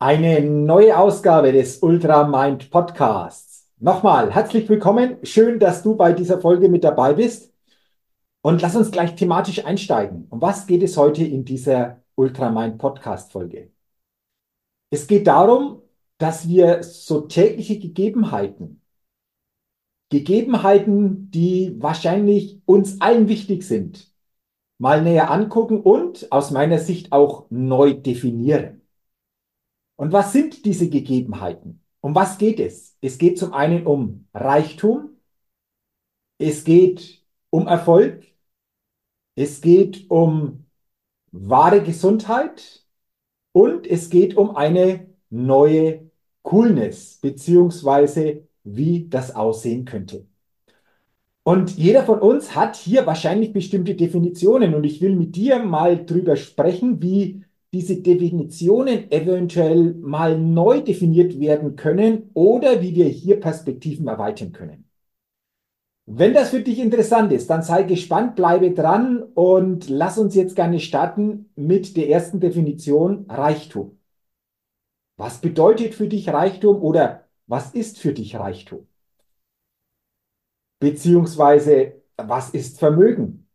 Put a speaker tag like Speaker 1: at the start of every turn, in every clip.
Speaker 1: Eine neue Ausgabe des Ultra Mind Podcasts. Nochmal herzlich willkommen. Schön, dass du bei dieser Folge mit dabei bist. Und lass uns gleich thematisch einsteigen. Um was geht es heute in dieser Ultra Mind Podcast Folge? Es geht darum, dass wir so tägliche Gegebenheiten, Gegebenheiten, die wahrscheinlich uns allen wichtig sind, mal näher angucken und aus meiner Sicht auch neu definieren. Und was sind diese Gegebenheiten? Um was geht es? Es geht zum einen um Reichtum, es geht um Erfolg, es geht um wahre Gesundheit und es geht um eine neue Coolness, beziehungsweise wie das aussehen könnte. Und jeder von uns hat hier wahrscheinlich bestimmte Definitionen und ich will mit dir mal drüber sprechen, wie diese Definitionen eventuell mal neu definiert werden können oder wie wir hier Perspektiven erweitern können. Wenn das für dich interessant ist, dann sei gespannt, bleibe dran und lass uns jetzt gerne starten mit der ersten Definition Reichtum. Was bedeutet für dich Reichtum oder was ist für dich Reichtum? Beziehungsweise, was ist Vermögen?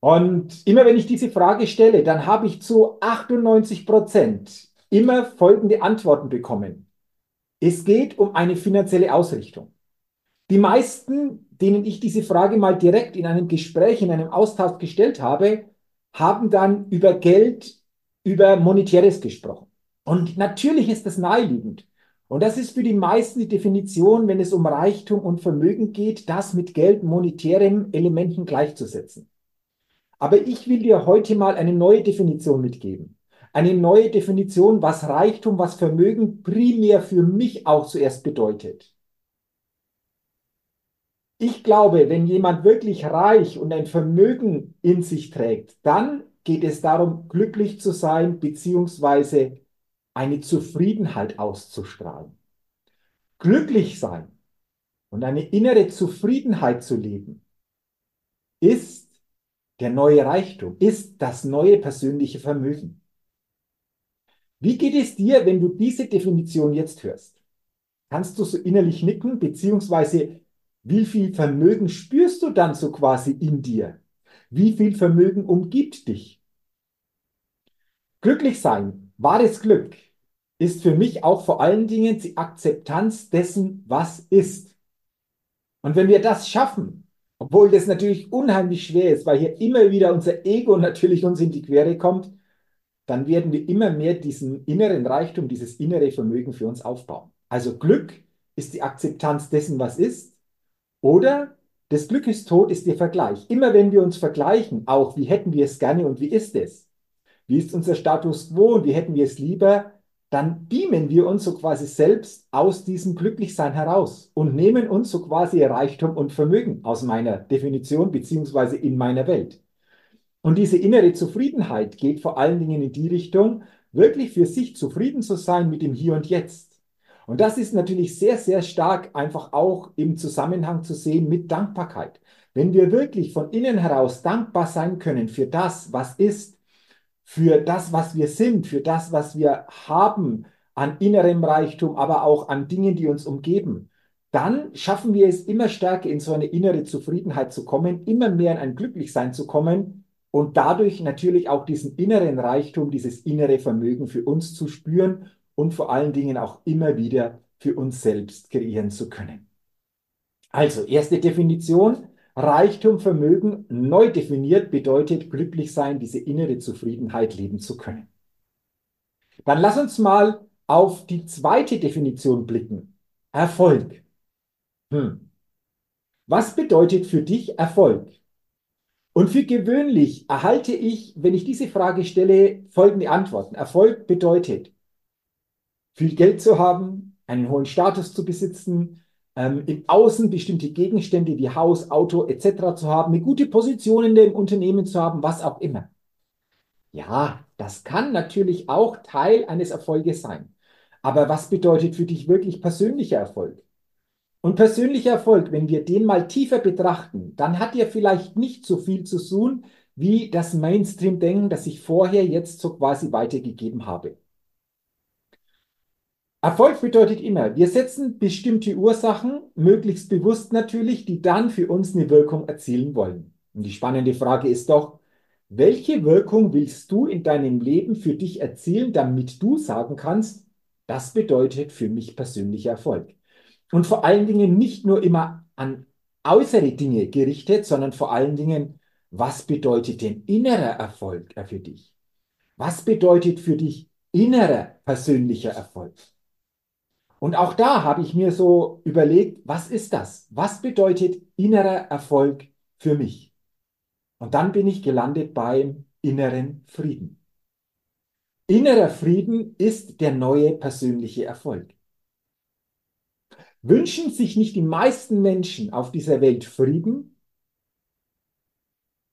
Speaker 1: Und immer wenn ich diese Frage stelle, dann habe ich zu 98 Prozent immer folgende Antworten bekommen. Es geht um eine finanzielle Ausrichtung. Die meisten, denen ich diese Frage mal direkt in einem Gespräch, in einem Austausch gestellt habe, haben dann über Geld, über Monetäres gesprochen. Und natürlich ist das naheliegend. Und das ist für die meisten die Definition, wenn es um Reichtum und Vermögen geht, das mit Geld, monetären Elementen gleichzusetzen. Aber ich will dir heute mal eine neue Definition mitgeben. Eine neue Definition, was Reichtum, was Vermögen primär für mich auch zuerst bedeutet. Ich glaube, wenn jemand wirklich reich und ein Vermögen in sich trägt, dann geht es darum, glücklich zu sein, beziehungsweise eine Zufriedenheit auszustrahlen. Glücklich sein und eine innere Zufriedenheit zu leben, ist der neue Reichtum ist das neue persönliche Vermögen. Wie geht es dir, wenn du diese Definition jetzt hörst? Kannst du so innerlich nicken, beziehungsweise wie viel Vermögen spürst du dann so quasi in dir? Wie viel Vermögen umgibt dich? Glücklich sein, wahres Glück, ist für mich auch vor allen Dingen die Akzeptanz dessen, was ist. Und wenn wir das schaffen, obwohl das natürlich unheimlich schwer ist, weil hier immer wieder unser Ego natürlich uns in die Quere kommt, dann werden wir immer mehr diesen inneren Reichtum, dieses innere Vermögen für uns aufbauen. Also Glück ist die Akzeptanz dessen, was ist, oder des Glückes Tod ist der Vergleich. Immer wenn wir uns vergleichen, auch wie hätten wir es gerne und wie ist es? Wie ist unser Status quo und wie hätten wir es lieber? Dann beamen wir uns so quasi selbst aus diesem Glücklichsein heraus und nehmen uns so quasi Reichtum und Vermögen aus meiner Definition beziehungsweise in meiner Welt. Und diese innere Zufriedenheit geht vor allen Dingen in die Richtung, wirklich für sich zufrieden zu sein mit dem Hier und Jetzt. Und das ist natürlich sehr, sehr stark einfach auch im Zusammenhang zu sehen mit Dankbarkeit. Wenn wir wirklich von innen heraus dankbar sein können für das, was ist, für das, was wir sind, für das, was wir haben an innerem Reichtum, aber auch an Dingen, die uns umgeben, dann schaffen wir es immer stärker in so eine innere Zufriedenheit zu kommen, immer mehr in ein Glücklichsein zu kommen und dadurch natürlich auch diesen inneren Reichtum, dieses innere Vermögen für uns zu spüren und vor allen Dingen auch immer wieder für uns selbst kreieren zu können. Also, erste Definition, Reichtum, Vermögen neu definiert bedeutet glücklich sein, diese innere Zufriedenheit leben zu können. Dann lass uns mal auf die zweite Definition blicken. Erfolg. Hm. Was bedeutet für dich Erfolg? Und für gewöhnlich erhalte ich, wenn ich diese Frage stelle, folgende Antworten. Erfolg bedeutet, viel Geld zu haben, einen hohen Status zu besitzen, ähm, im Außen bestimmte Gegenstände wie Haus, Auto etc. zu haben, eine gute Position in dem Unternehmen zu haben, was auch immer. Ja, das kann natürlich auch Teil eines Erfolges sein. Aber was bedeutet für dich wirklich persönlicher Erfolg? Und persönlicher Erfolg, wenn wir den mal tiefer betrachten, dann hat er vielleicht nicht so viel zu tun wie das Mainstream-Denken, das ich vorher jetzt so quasi weitergegeben habe. Erfolg bedeutet immer, wir setzen bestimmte Ursachen, möglichst bewusst natürlich, die dann für uns eine Wirkung erzielen wollen. Und die spannende Frage ist doch, welche Wirkung willst du in deinem Leben für dich erzielen, damit du sagen kannst, das bedeutet für mich persönlicher Erfolg. Und vor allen Dingen nicht nur immer an äußere Dinge gerichtet, sondern vor allen Dingen, was bedeutet denn innerer Erfolg für dich? Was bedeutet für dich innerer persönlicher Erfolg? Und auch da habe ich mir so überlegt, was ist das? Was bedeutet innerer Erfolg für mich? Und dann bin ich gelandet beim inneren Frieden. Innerer Frieden ist der neue persönliche Erfolg. Wünschen sich nicht die meisten Menschen auf dieser Welt Frieden?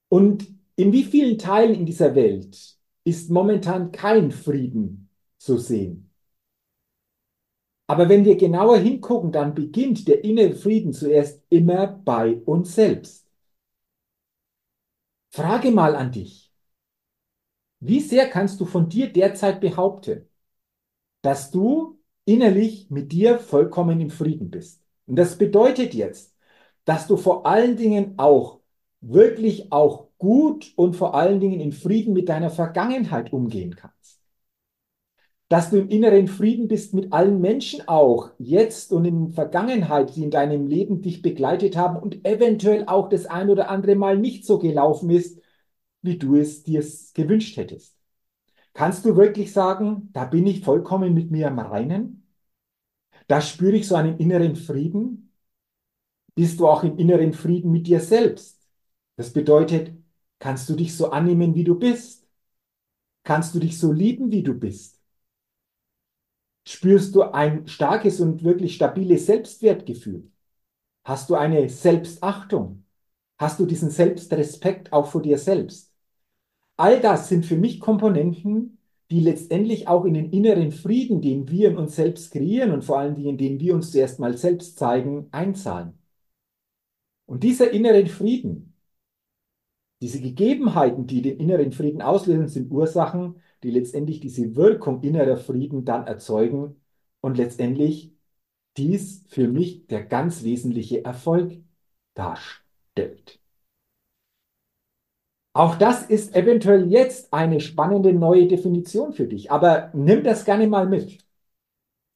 Speaker 1: Und in wie vielen Teilen in dieser Welt ist momentan kein Frieden zu sehen? Aber wenn wir genauer hingucken, dann beginnt der innere Frieden zuerst immer bei uns selbst. Frage mal an dich. Wie sehr kannst du von dir derzeit behaupten, dass du innerlich mit dir vollkommen im Frieden bist? Und das bedeutet jetzt, dass du vor allen Dingen auch wirklich auch gut und vor allen Dingen in Frieden mit deiner Vergangenheit umgehen kannst dass du im inneren Frieden bist mit allen Menschen auch, jetzt und in Vergangenheit, die in deinem Leben dich begleitet haben und eventuell auch das ein oder andere Mal nicht so gelaufen ist, wie du es dir gewünscht hättest. Kannst du wirklich sagen, da bin ich vollkommen mit mir am Reinen? Da spüre ich so einen inneren Frieden? Bist du auch im inneren Frieden mit dir selbst? Das bedeutet, kannst du dich so annehmen, wie du bist? Kannst du dich so lieben, wie du bist? Spürst du ein starkes und wirklich stabiles Selbstwertgefühl? Hast du eine Selbstachtung? Hast du diesen Selbstrespekt auch vor dir selbst? All das sind für mich Komponenten, die letztendlich auch in den inneren Frieden, den wir in uns selbst kreieren und vor allen Dingen, den wir uns zuerst mal selbst zeigen, einzahlen. Und dieser innere Frieden, diese Gegebenheiten, die den inneren Frieden auslösen, sind Ursachen, die letztendlich diese Wirkung innerer Frieden dann erzeugen und letztendlich dies für mich der ganz wesentliche Erfolg darstellt. Auch das ist eventuell jetzt eine spannende neue Definition für dich, aber nimm das gerne mal mit.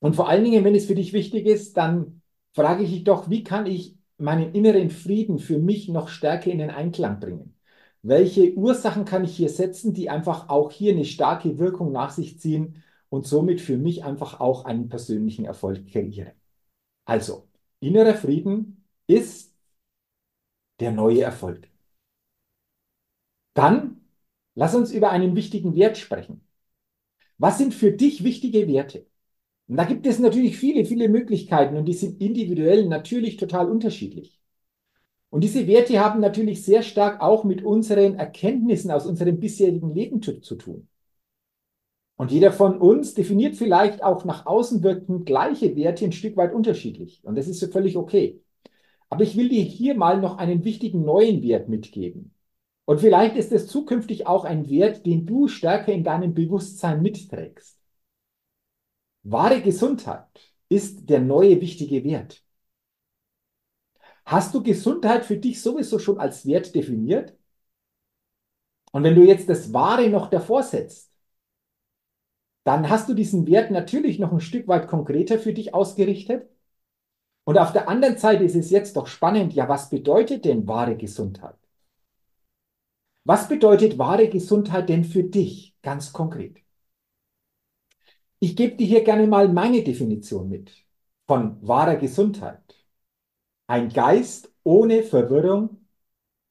Speaker 1: Und vor allen Dingen, wenn es für dich wichtig ist, dann frage ich dich doch, wie kann ich meinen inneren Frieden für mich noch stärker in den Einklang bringen? Welche Ursachen kann ich hier setzen, die einfach auch hier eine starke Wirkung nach sich ziehen und somit für mich einfach auch einen persönlichen Erfolg kreieren. Also, innerer Frieden ist der neue Erfolg. Dann lass uns über einen wichtigen Wert sprechen. Was sind für dich wichtige Werte? Und da gibt es natürlich viele, viele Möglichkeiten und die sind individuell natürlich total unterschiedlich. Und diese Werte haben natürlich sehr stark auch mit unseren Erkenntnissen aus unserem bisherigen Leben zu, tun. Und jeder von uns definiert vielleicht auch nach außen wirkend gleiche Werte ein Stück weit unterschiedlich. Und das ist ja völlig okay. Aber ich will dir hier mal noch einen wichtigen neuen Wert mitgeben. Und vielleicht ist es zukünftig auch ein Wert, den du stärker in deinem Bewusstsein mitträgst. Wahre Gesundheit ist der neue wichtige Wert. Hast du Gesundheit für dich sowieso schon als Wert definiert? Und wenn du jetzt das Wahre noch davor setzt, dann hast du diesen Wert natürlich noch ein Stück weit konkreter für dich ausgerichtet. Und auf der anderen Seite ist es jetzt doch spannend, ja, was bedeutet denn wahre Gesundheit? Was bedeutet wahre Gesundheit denn für dich ganz konkret? Ich gebe dir hier gerne mal meine Definition mit von wahrer Gesundheit. Ein Geist ohne Verwirrung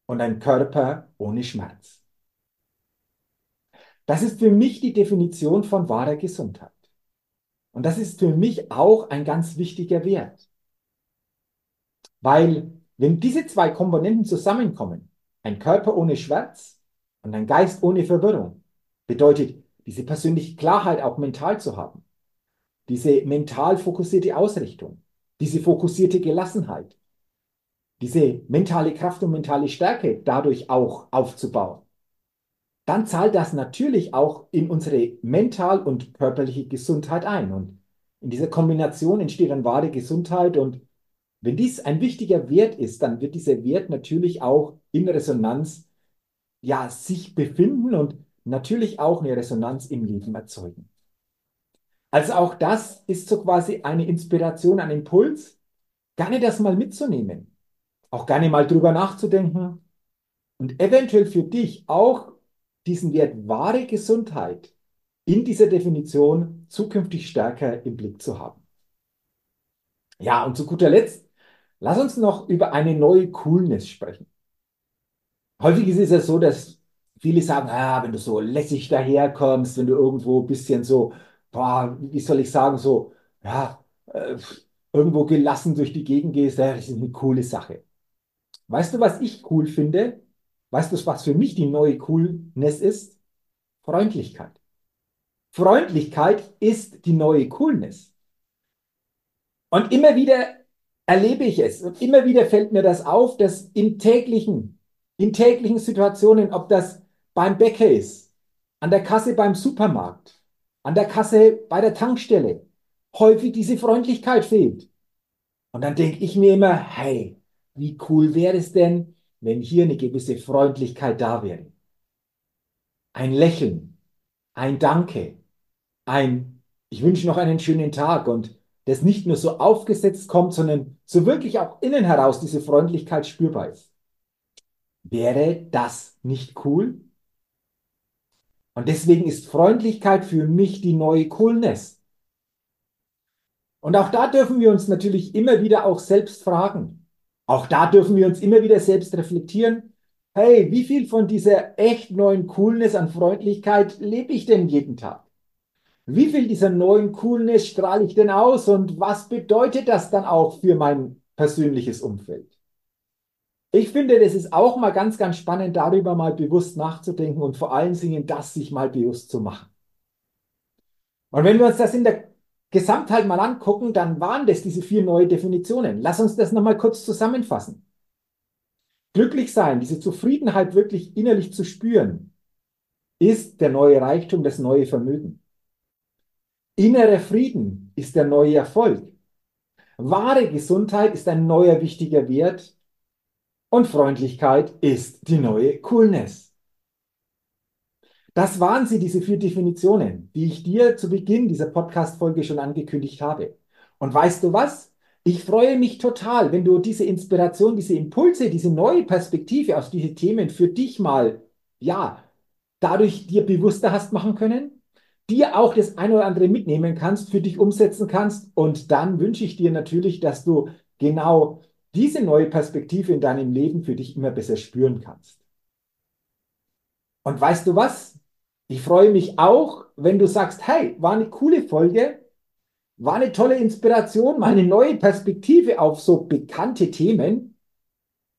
Speaker 1: und ein Körper ohne Schmerz. Das ist für mich die Definition von wahrer Gesundheit. Und das ist für mich auch ein ganz wichtiger Wert. Weil wenn diese zwei Komponenten zusammenkommen, ein Körper ohne Schmerz und ein Geist ohne Verwirrung, bedeutet diese persönliche Klarheit auch mental zu haben, diese mental fokussierte Ausrichtung, diese fokussierte Gelassenheit, diese mentale Kraft und mentale Stärke dadurch auch aufzubauen, dann zahlt das natürlich auch in unsere mental und körperliche Gesundheit ein. Und in dieser Kombination entsteht dann wahre Gesundheit. Und wenn dies ein wichtiger Wert ist, dann wird dieser Wert natürlich auch in Resonanz ja, sich befinden und natürlich auch eine Resonanz im Leben erzeugen. Also auch das ist so quasi eine Inspiration, ein Impuls, gerne das mal mitzunehmen, auch gerne mal drüber nachzudenken und eventuell für dich auch diesen Wert wahre Gesundheit in dieser Definition zukünftig stärker im Blick zu haben. Ja, und zu guter Letzt, lass uns noch über eine neue Coolness sprechen. Häufig ist es ja so, dass viele sagen, ah, wenn du so lässig daherkommst, wenn du irgendwo ein bisschen so, boah, wie soll ich sagen, so, ja, äh, irgendwo gelassen durch die Gegend gehst, ja, das ist eine coole Sache. Weißt du, was ich cool finde? Weißt du, was für mich die neue Coolness ist? Freundlichkeit. Freundlichkeit ist die neue Coolness. Und immer wieder erlebe ich es und immer wieder fällt mir das auf, dass im täglichen in täglichen Situationen, ob das beim Bäcker ist, an der Kasse beim Supermarkt, an der Kasse bei der Tankstelle, häufig diese Freundlichkeit fehlt. Und dann denke ich mir immer, hey, wie cool wäre es denn, wenn hier eine gewisse Freundlichkeit da wäre. Ein Lächeln, ein Danke, ein Ich wünsche noch einen schönen Tag und das nicht nur so aufgesetzt kommt, sondern so wirklich auch innen heraus diese Freundlichkeit spürbar ist. Wäre das nicht cool? Und deswegen ist Freundlichkeit für mich die neue Coolness. Und auch da dürfen wir uns natürlich immer wieder auch selbst fragen. Auch da dürfen wir uns immer wieder selbst reflektieren. Hey, wie viel von dieser echt neuen Coolness an Freundlichkeit lebe ich denn jeden Tag? Wie viel dieser neuen Coolness strahle ich denn aus und was bedeutet das dann auch für mein persönliches Umfeld? Ich finde, das ist auch mal ganz, ganz spannend, darüber mal bewusst nachzudenken und vor allen Dingen das sich mal bewusst zu machen. Und wenn wir uns das in der Gesamtheit mal angucken, dann waren das diese vier neue Definitionen. Lass uns das nochmal kurz zusammenfassen. Glücklich sein, diese Zufriedenheit wirklich innerlich zu spüren, ist der neue Reichtum, das neue Vermögen. Innerer Frieden ist der neue Erfolg. Wahre Gesundheit ist ein neuer wichtiger Wert und Freundlichkeit ist die neue Coolness. Das waren sie, diese vier Definitionen, die ich dir zu Beginn dieser Podcast-Folge schon angekündigt habe. Und weißt du was? Ich freue mich total, wenn du diese Inspiration, diese Impulse, diese neue Perspektive auf diese Themen für dich mal, ja, dadurch dir bewusster hast machen können, dir auch das eine oder andere mitnehmen kannst, für dich umsetzen kannst. Und dann wünsche ich dir natürlich, dass du genau diese neue Perspektive in deinem Leben für dich immer besser spüren kannst. Und weißt du was? Ich freue mich auch, wenn du sagst, hey, war eine coole Folge, war eine tolle Inspiration, mal eine neue Perspektive auf so bekannte Themen.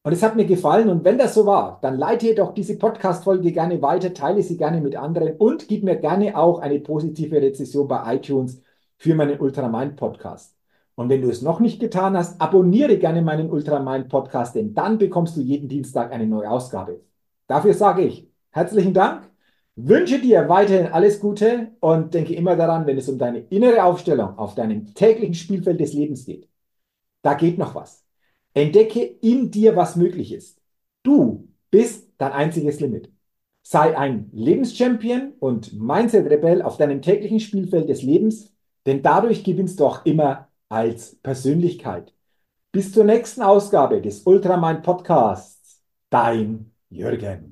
Speaker 1: Und es hat mir gefallen. Und wenn das so war, dann leite doch diese Podcast-Folge gerne weiter, teile sie gerne mit anderen und gib mir gerne auch eine positive Rezession bei iTunes für meinen Ultramind Podcast. Und wenn du es noch nicht getan hast, abonniere gerne meinen Ultramind Podcast, denn dann bekommst du jeden Dienstag eine neue Ausgabe. Dafür sage ich herzlichen Dank, wünsche dir weiterhin alles Gute und denke immer daran, wenn es um deine innere Aufstellung auf deinem täglichen Spielfeld des Lebens geht. Da geht noch was. Entdecke in dir, was möglich ist. Du bist dein einziges Limit. Sei ein Lebenschampion und Mindset-Rebell auf deinem täglichen Spielfeld des Lebens, denn dadurch gewinnst du auch immer als Persönlichkeit. Bis zur nächsten Ausgabe des Ultramind Podcasts. Dein Jürgen.